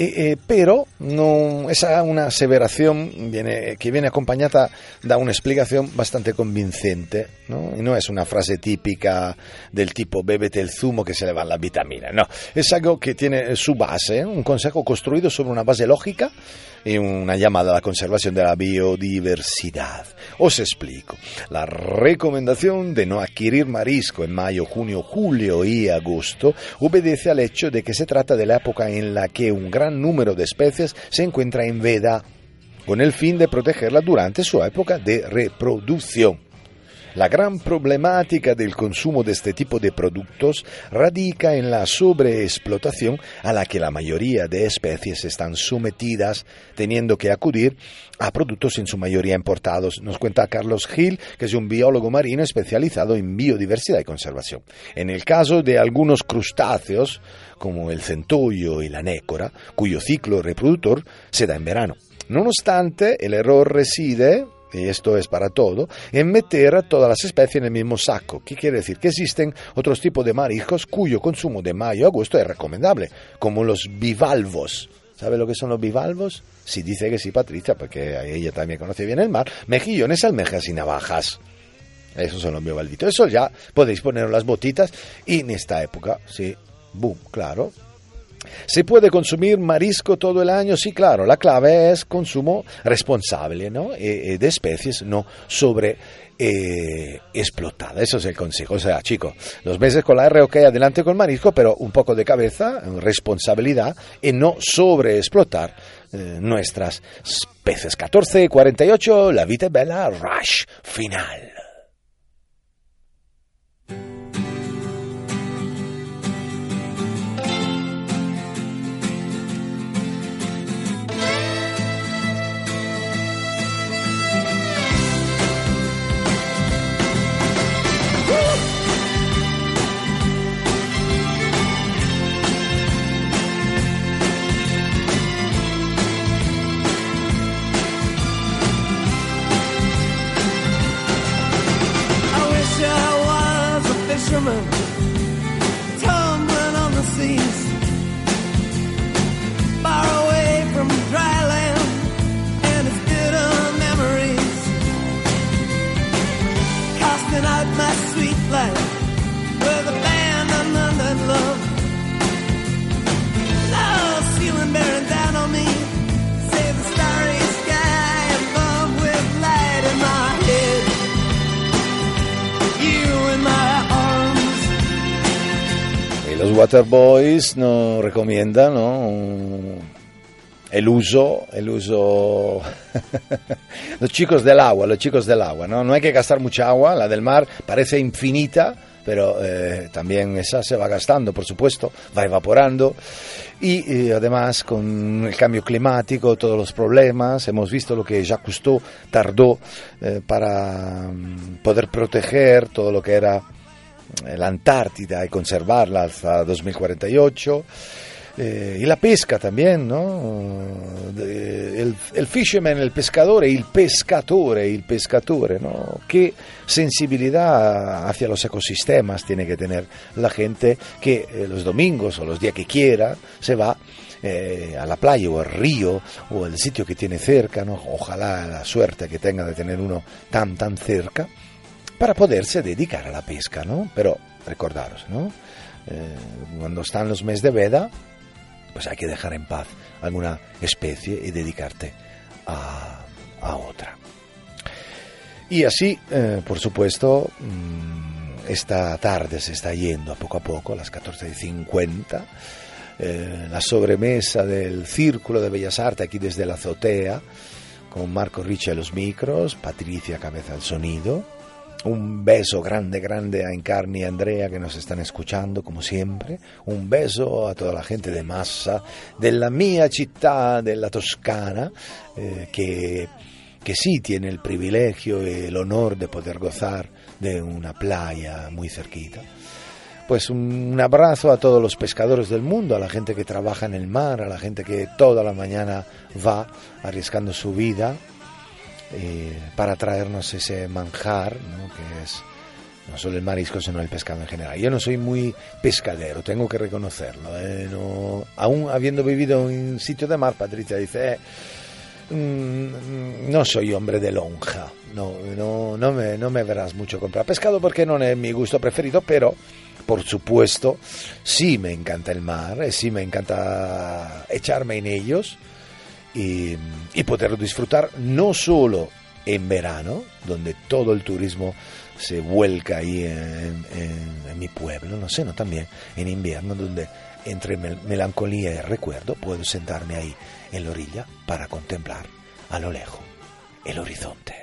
B: Eh, eh, pero no, esa una aseveración viene, que viene acompañada da una explicación bastante convincente, ¿no? Y no es una frase típica del tipo bébete el zumo que se le van las vitaminas, no, es algo que tiene su base, ¿eh? un consejo construido sobre una base lógica una llamada a la conservación de la biodiversidad. Os explico. La recomendación de no adquirir marisco en mayo, junio, julio y agosto obedece al hecho de que se trata de la época en la que un gran número de especies se encuentra en veda, con el fin de protegerla durante su época de reproducción. La gran problemática del consumo de este tipo de productos radica en la sobreexplotación a la que la mayoría de especies están sometidas, teniendo que acudir a productos en su mayoría importados. Nos cuenta Carlos Gil, que es un biólogo marino especializado en biodiversidad y conservación. En el caso de algunos crustáceos, como el centollo y la nécora, cuyo ciclo reproductor se da en verano. No obstante, el error reside y esto es para todo, en meter a todas las especies en el mismo saco. ¿Qué quiere decir? Que existen otros tipos de mariscos cuyo consumo de mayo a agosto es recomendable, como los bivalvos. ¿Sabe lo que son los bivalvos? Sí, dice que sí, Patricia, porque ella también conoce bien el mar. Mejillones, almejas y navajas. Esos son los bivalvitos. Eso ya podéis poner las botitas y en esta época, sí, boom, claro, ¿Se puede consumir marisco todo el año? Sí, claro, la clave es consumo responsable ¿no? Eh, eh, de especies no sobre eh, explotada. Eso es el consejo. O sea, chicos, los meses con la R, ok, adelante con marisco, pero un poco de cabeza, responsabilidad y no sobreexplotar eh, nuestras especies. 14.48, la vita es bella, rush final. Waterboys nos recomiendan ¿no? El uso, el uso, [laughs] los chicos del agua, los chicos del agua, ¿no? No hay que gastar mucha agua, la del mar parece infinita, pero eh, también esa se va gastando, por supuesto, va evaporando. Y además con el cambio climático, todos los problemas, hemos visto lo que Jacques Cousteau tardó eh, para mm, poder proteger todo lo que era Antártida y conservarla hasta 2048. Eh, y la pesca también, ¿no? El, el fisherman, el pescador, il pescatore, il pescatore, ¿no? Qué sensibilidad hacia los ecosistemas tiene que tener la gente que eh, los domingos o los días que quiera se va eh, a la playa o al río o el sitio que tiene cerca, ¿no? Ojalá la suerte que tenga de tener uno tan, tan cerca para poderse dedicar a la pesca, ¿no? Pero recordaros, ¿no? Eh, cuando están los meses de veda, pues hay que dejar en paz alguna especie y dedicarte a, a otra. Y así, eh, por supuesto, mm, esta tarde se está yendo a poco a poco, a las 14.50, eh, la sobremesa del Círculo de Bellas Artes aquí desde la azotea, con Marco Ricci a los micros, Patricia Cabeza al sonido. Un beso grande, grande a Encarni y Andrea que nos están escuchando, como siempre. Un beso a toda la gente de Massa, de la mia città, de la Toscana, eh, que, que sí tiene el privilegio y el honor de poder gozar de una playa muy cerquita. Pues un abrazo a todos los pescadores del mundo, a la gente que trabaja en el mar, a la gente que toda la mañana va arriesgando su vida eh, para traernos ese manjar, ¿no? que es no solo el marisco, sino el pescado en general. Yo no soy muy pescadero, tengo que reconocerlo. ¿eh? No- aún habiendo vivido en sitio de mar, Patricia dice, "Eh, mm, no soy hombre de lonja, no, no, no, me, no me verás mucho comprar pescado porque no es mi gusto preferido, pero por supuesto sí me encanta el mar, eh, sí me encanta echarme en ellos y, y poder disfrutar no solo en verano, donde todo el turismo se vuelca ahí en, mi pueblo, no sé, no también en invierno, donde entre mel- melancolía y recuerdo puedo sentarme ahí en la orilla para contemplar a lo lejos el horizonte.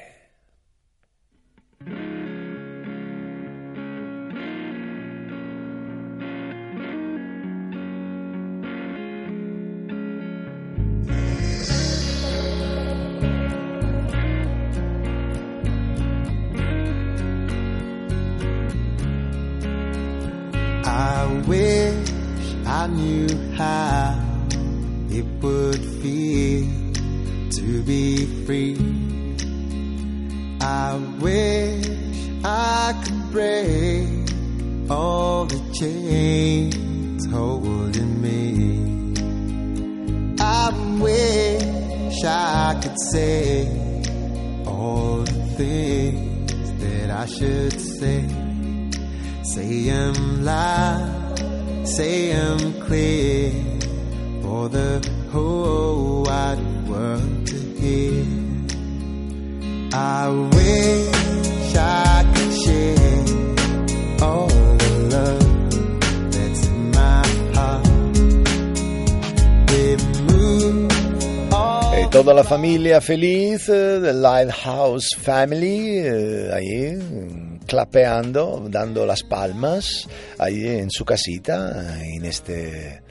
B: Toda la familia feliz eh, del Lighthouse Family, eh, ahí clapeando, dando las palmas, ahí en su casita, en este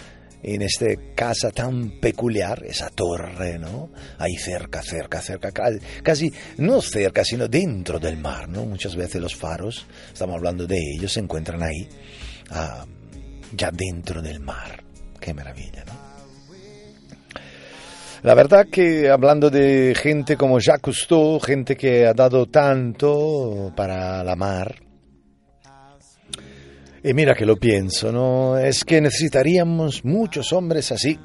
B: en este casa tan peculiar, esa torre, ¿no? Ahí cerca, cerca, cerca, ca- casi no cerca, sino dentro del mar, ¿no? Muchas veces los faros, estamos hablando de ellos, se encuentran ahí, ah, ya dentro del mar. Qué maravilla, ¿no? La verdad que hablando de gente como Jacques Cousteau, gente que ha dado tanto para la mar, y mira que lo pienso, ¿no? Es que necesitaríamos muchos hombres así,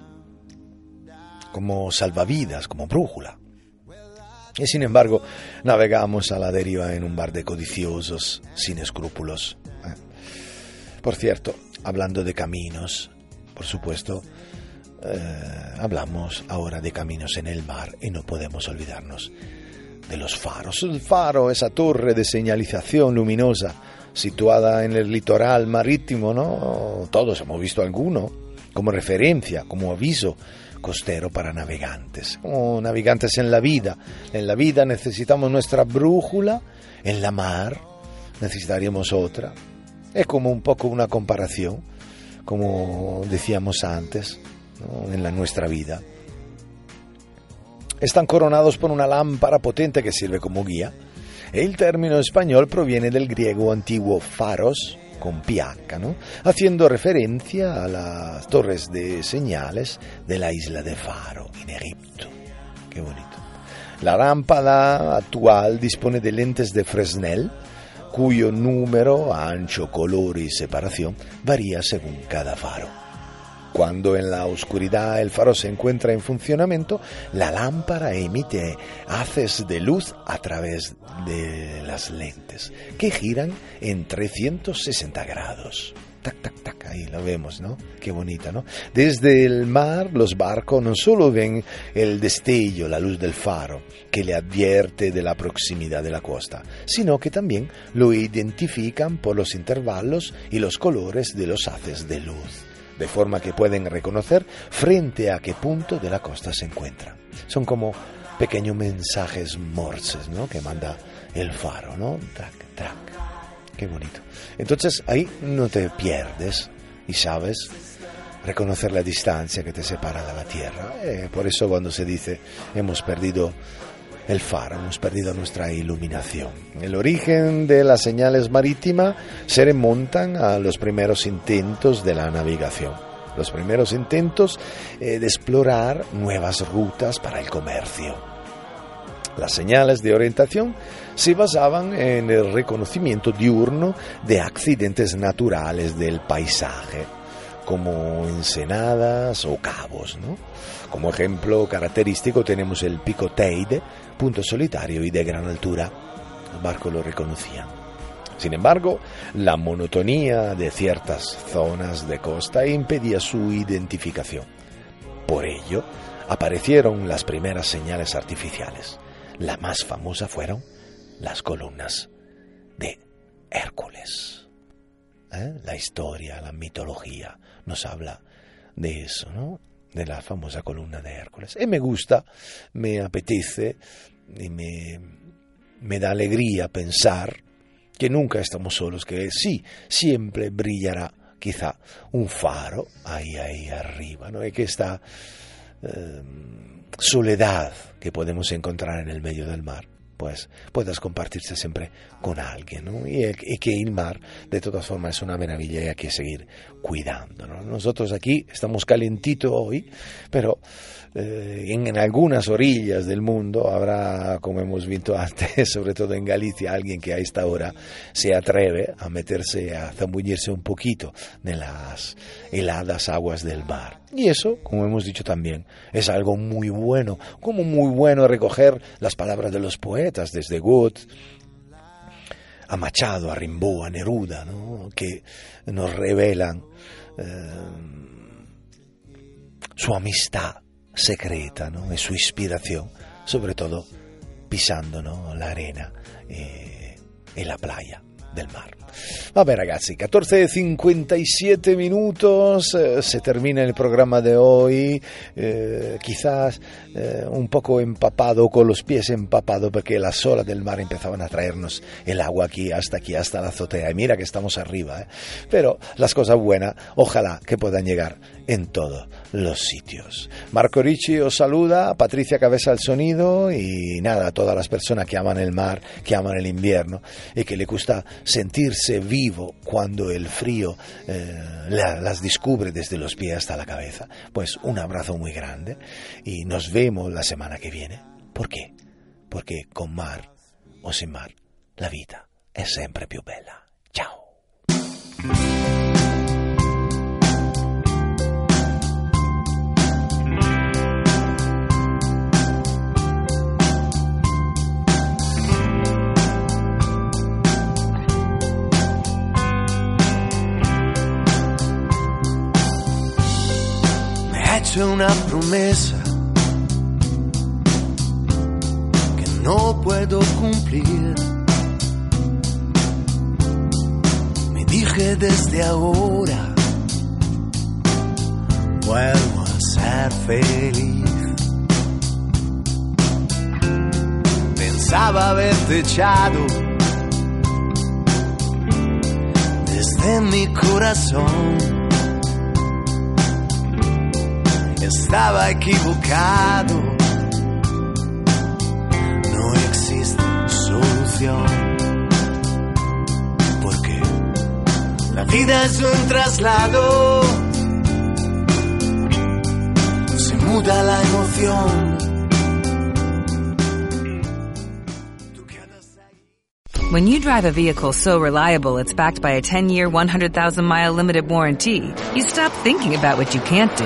B: como salvavidas, como brújula. Y sin embargo, navegamos a la deriva en un bar de codiciosos, sin escrúpulos. ¿eh? Por cierto, hablando de caminos, por supuesto, eh, hablamos ahora de caminos en el mar y no podemos olvidarnos de los faros. El faro, esa torre de señalización luminosa situada en el litoral marítimo, ¿no? Todos hemos visto alguno como referencia, como aviso costero para navegantes, como navegantes en la vida. En la vida necesitamos nuestra brújula, en la mar necesitaríamos otra. Es como un poco una comparación, como decíamos antes, ¿no? en la nuestra vida. Están coronados por una lámpara potente que sirve como guía. El término español proviene del griego antiguo faros, con ph, haciendo referencia a las torres de señales de la isla de Faro, en Egipto. Qué bonito. La lámpara actual dispone de lentes de Fresnel, cuyo número, ancho, color y separación varía según cada faro. Cuando en la oscuridad el faro se encuentra en funcionamiento, la lámpara emite haces de luz a través de las lentes, que giran en 360 grados. Tac, tac, tac, ahí lo vemos, ¿no? Qué bonita, ¿no? Desde el mar los barcos no solo ven el destello, la luz del faro, que le advierte de la proximidad de la costa, sino que también lo identifican por los intervalos y los colores de los haces de luz de forma que pueden reconocer frente a qué punto de la costa se encuentran. Son como pequeños mensajes morses, ¿no? Que manda el faro, ¿no? Track, track. Qué bonito. Entonces ahí no te pierdes y sabes reconocer la distancia que te separa de la tierra. Eh, por eso cuando se dice hemos perdido el faro, hemos perdido nuestra iluminación. El origen de las señales marítimas se remontan a los primeros intentos de la navegación, los primeros intentos eh, de explorar nuevas rutas para el comercio. Las señales de orientación se basaban en el reconocimiento diurno de accidentes naturales del paisaje, como ensenadas o cabos. ¿no? Como ejemplo característico tenemos el pico Teide, punto solitario y de gran altura. El barco lo reconocía. Sin embargo, la monotonía de ciertas zonas de costa impedía su identificación. Por ello, aparecieron las primeras señales artificiales. La más famosa fueron las columnas de Hércules. ¿Eh? La historia, la mitología nos habla de eso, ¿no? De la famosa columna de Hércules. Y me gusta, me apetece y me, me da alegría pensar que nunca estamos solos, que sí, siempre brillará quizá un faro ahí, ahí arriba, ¿no? Y que esta eh, soledad que podemos encontrar en el medio del mar, pues puedas compartirse siempre con alguien. Y, que el mar, de todas formas, es una maravilla y hay que seguir cuidando, ¿no? Nosotros aquí estamos calentitos hoy, pero eh, en, en, algunas orillas del mundo habrá, como hemos visto [laughs] antes, sobre todo en Galicia, alguien que a esta hora se atreve a meterse, a zambullirse un poquito de las heladas aguas del mar. Y eso, como hemos dicho también, es algo muy bueno, como muy bueno recoger las palabras de los poetas, desde Goethe a Machado, a Rimbaud, a Neruda, ¿no? que nos revelan eh, su amistad secreta ¿no? y su inspiración, sobre todo pisando ¿no? la arena eh, e la playa del mar. Vabbè ragazzi, 14.57 minutos, eh, se termina el programa de hoy, eh, quizás eh, un poco empapado, con los pies empapados, porque las olas del mar empezaban a traernos el agua aquí, hasta aquí, hasta la azotea. Y mira que estamos arriba, pero las cosas buenas, ojalá que puedan llegar en todos los sitios. Marco Ricci os saluda, Patricia Cabeza al sonido y nada, a todas las personas que aman el mar, que aman el invierno y que le gusta sentirse vivo cuando el frío eh, las descubre desde los pies hasta la cabeza. Pues un abrazo muy grande y nos vemos la semana que viene. ¿Por qué? Porque con mar o sin mar la vida es siempre più bella. Ciao.
E: Hecho una promesa que no puedo cumplir. Me dije desde ahora, vuelvo a ser feliz. Pensaba haberte echado desde mi corazón estaba equivocado. No existe solución. Porque la vida es un traslado. Se muda la emoción.
G: When you drive a vehicle so reliable it's backed by a 10 year, 100,000 mile limited warranty, you stop thinking about what you can't do